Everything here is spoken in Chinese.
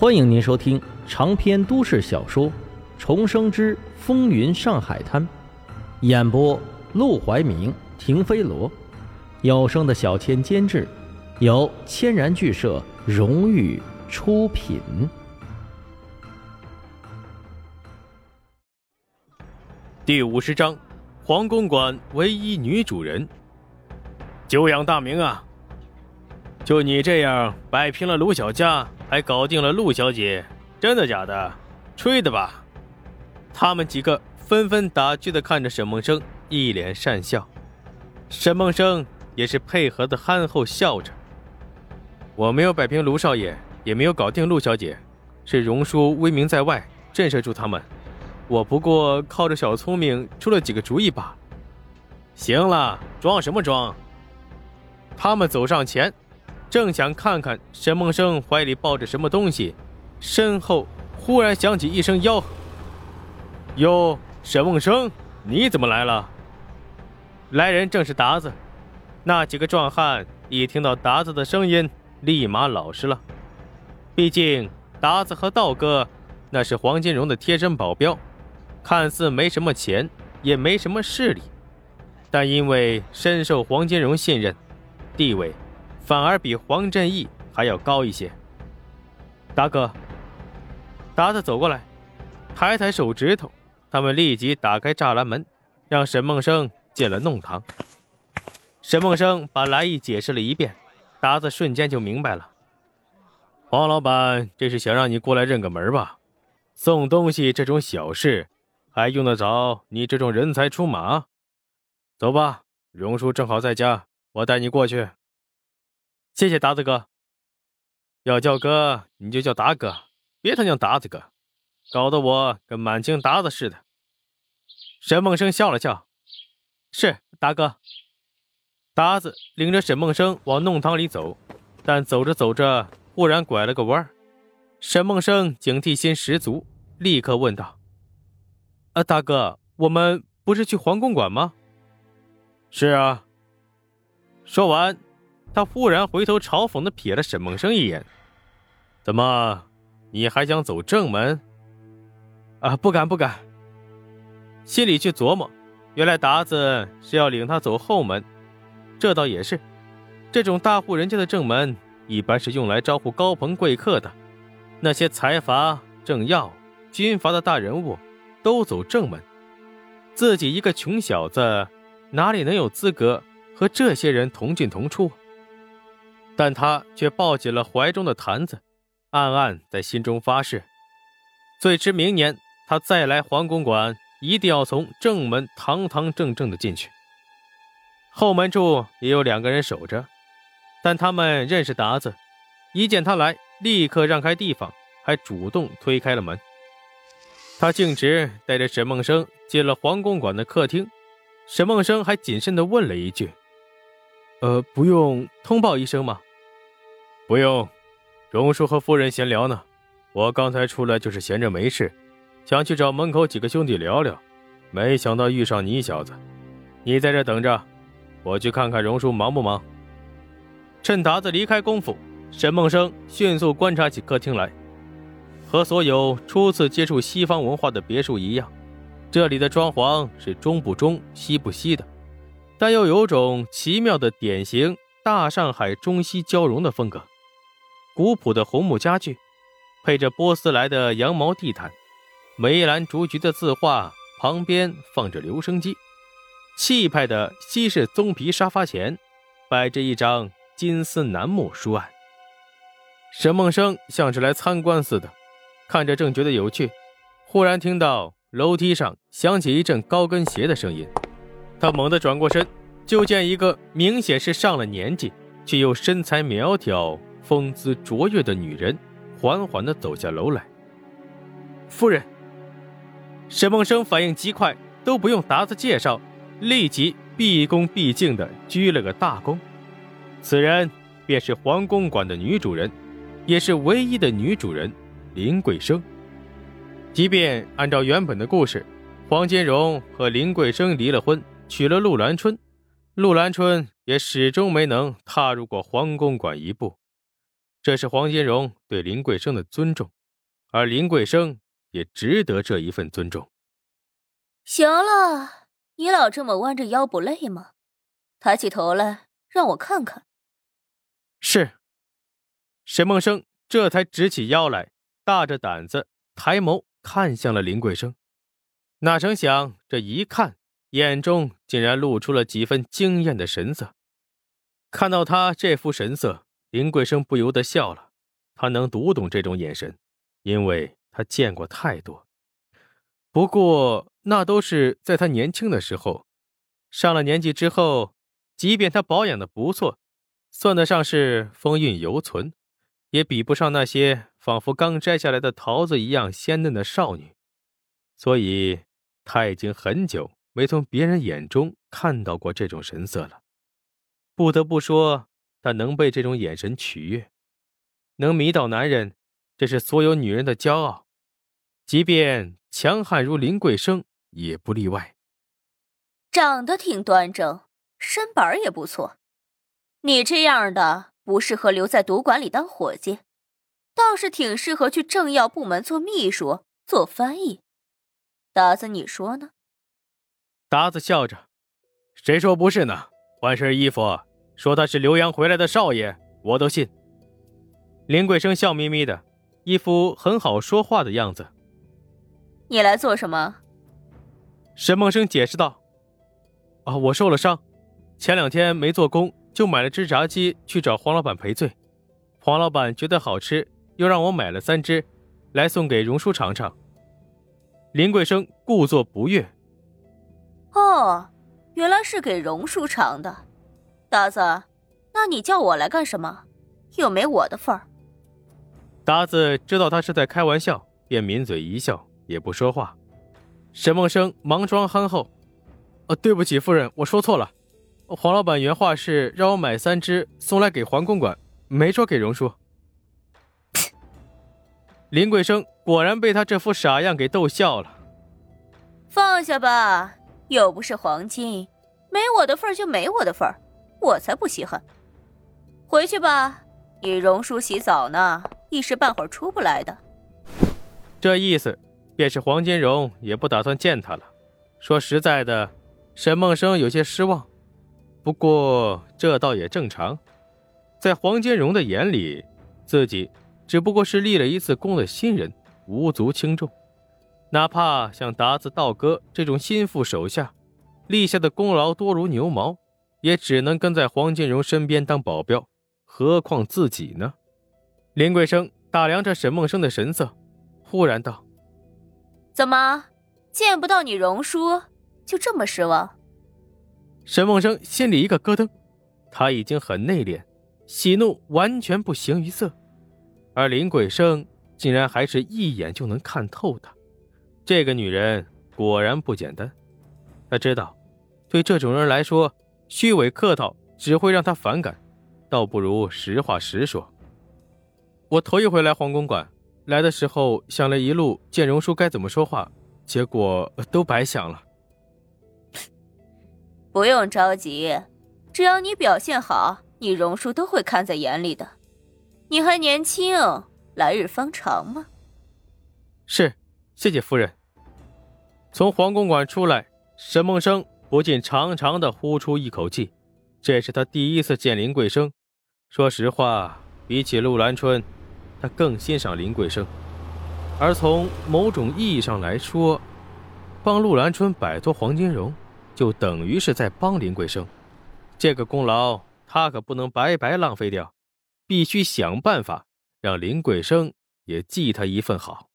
欢迎您收听长篇都市小说《重生之风云上海滩》，演播：陆怀明、停飞罗，有声的小千监制，由千然剧社荣誉出品。第五十章，皇公馆唯一女主人，久仰大名啊！就你这样摆平了卢小家。还搞定了陆小姐，真的假的？吹的吧？他们几个纷纷打趣的看着沈梦生，一脸讪笑。沈梦生也是配合的憨厚笑着。我没有摆平卢少爷，也没有搞定陆小姐，是荣叔威名在外，震慑住他们。我不过靠着小聪明出了几个主意罢了。行了，装什么装？他们走上前。正想看看沈梦生怀里抱着什么东西，身后忽然响起一声吆喝：“哟，沈梦生，你怎么来了？”来人正是达子。那几个壮汉一听到达子的声音，立马老实了。毕竟达子和道哥那是黄金荣的贴身保镖，看似没什么钱，也没什么势力，但因为深受黄金荣信任，地位。反而比黄振义还要高一些。达哥，达子走过来，抬抬手指头，他们立即打开栅栏门，让沈梦生进了弄堂。沈梦生把来意解释了一遍，达子瞬间就明白了。黄老板这是想让你过来认个门吧？送东西这种小事，还用得着你这种人才出马？走吧，荣叔正好在家，我带你过去。谢谢达子哥，要叫哥你就叫达哥，别他娘达子哥，搞得我跟满清达子似的。沈梦生笑了笑，是达哥。达子领着沈梦生往弄堂里走，但走着走着，忽然拐了个弯沈梦生警惕心十足，立刻问道：“啊，大哥，我们不是去皇宫馆吗？”“是啊。”说完。他忽然回头嘲讽的瞥了沈梦生一眼：“怎么，你还想走正门？”“啊，不敢不敢。”心里去琢磨，原来达子是要领他走后门。这倒也是，这种大户人家的正门一般是用来招呼高朋贵客的，那些财阀、政要、军阀的大人物都走正门。自己一个穷小子，哪里能有资格和这些人同进同出？但他却抱紧了怀中的坛子，暗暗在心中发誓：最迟明年，他再来皇宫馆，一定要从正门堂堂正正的进去。后门处也有两个人守着，但他们认识达子，一见他来，立刻让开地方，还主动推开了门。他径直带着沈梦生进了皇宫馆的客厅，沈梦生还谨慎地问了一句：“呃，不用通报一声吗？”不用，荣叔和夫人闲聊呢。我刚才出来就是闲着没事，想去找门口几个兄弟聊聊，没想到遇上你小子。你在这等着，我去看看荣叔忙不忙。趁达子离开功夫，沈梦生迅速观察起客厅来。和所有初次接触西方文化的别墅一样，这里的装潢是中不中西不西的，但又有种奇妙的典型大上海中西交融的风格。古朴的红木家具，配着波斯来的羊毛地毯，梅兰竹菊的字画旁边放着留声机，气派的西式棕皮沙发前摆着一张金丝楠木书案。沈梦生像是来参观似的，看着正觉得有趣，忽然听到楼梯上响起一阵高跟鞋的声音，他猛地转过身，就见一个明显是上了年纪却又身材苗条。风姿卓越的女人缓缓地走下楼来。夫人，沈梦生反应极快，都不用达子介绍，立即毕恭毕敬地鞠了个大躬。此人便是皇宫馆的女主人，也是唯一的女主人林桂生。即便按照原本的故事，黄金荣和林桂生离了婚，娶了陆兰春，陆兰春也始终没能踏入过皇宫馆一步。这是黄金荣对林桂生的尊重，而林桂生也值得这一份尊重。行了，你老这么弯着腰不累吗？抬起头来，让我看看。是。沈梦生这才直起腰来，大着胆子抬眸看向了林桂生。哪成想，这一看，眼中竟然露出了几分惊艳的神色。看到他这副神色，林桂生不由得笑了。他能读懂这种眼神，因为他见过太多。不过那都是在他年轻的时候，上了年纪之后，即便他保养的不错，算得上是风韵犹存。也比不上那些仿佛刚摘下来的桃子一样鲜嫩的少女，所以他已经很久没从别人眼中看到过这种神色了。不得不说，他能被这种眼神取悦，能迷倒男人，这是所有女人的骄傲，即便强悍如林桂生也不例外。长得挺端正，身板也不错，你这样的。不适合留在赌馆里当伙计，倒是挺适合去政要部门做秘书、做翻译。达子，你说呢？达子笑着：“谁说不是呢？换身衣服，说他是留洋回来的少爷，我都信。”林桂生笑眯眯的，一副很好说话的样子。你来做什么？沈梦生解释道：“啊，我受了伤，前两天没做工。”就买了只炸鸡去找黄老板赔罪，黄老板觉得好吃，又让我买了三只，来送给荣叔尝尝。林桂生故作不悦：“哦，原来是给荣叔尝的，达子，那你叫我来干什么？又没我的份儿。”达子知道他是在开玩笑，便抿嘴一笑，也不说话。沈梦生忙装憨厚：“呃，对不起，夫人，我说错了。”黄老板原话是让我买三只送来给黄公馆，没说给荣叔。林桂生果然被他这副傻样给逗笑了。放下吧，又不是黄金，没我的份儿就没我的份我才不稀罕。回去吧，你荣叔洗澡呢，一时半会儿出不来的。这意思，便是黄金荣也不打算见他了。说实在的，沈梦生有些失望。不过这倒也正常，在黄金荣的眼里，自己只不过是立了一次功的新人，无足轻重。哪怕像达子、道哥这种心腹手下，立下的功劳多如牛毛，也只能跟在黄金荣身边当保镖。何况自己呢？林桂生打量着沈梦生的神色，忽然道：“怎么见不到你荣叔，就这么失望？”沈梦生心里一个咯噔，他已经很内敛，喜怒完全不形于色，而林桂生竟然还是一眼就能看透他。这个女人果然不简单。他知道，对这种人来说，虚伪客套只会让他反感，倒不如实话实说。我头一回来黄公馆，来的时候想了一路见荣叔该怎么说话，结果都白想了。不用着急，只要你表现好，你荣叔都会看在眼里的。你还年轻，来日方长嘛。是，谢谢夫人。从皇公馆出来，沈梦生不禁长长的呼出一口气。这是他第一次见林桂生。说实话，比起陆兰春，他更欣赏林桂生。而从某种意义上来说，帮陆兰春摆脱黄金荣。就等于是在帮林桂生，这个功劳他可不能白白浪费掉，必须想办法让林桂生也记他一份好。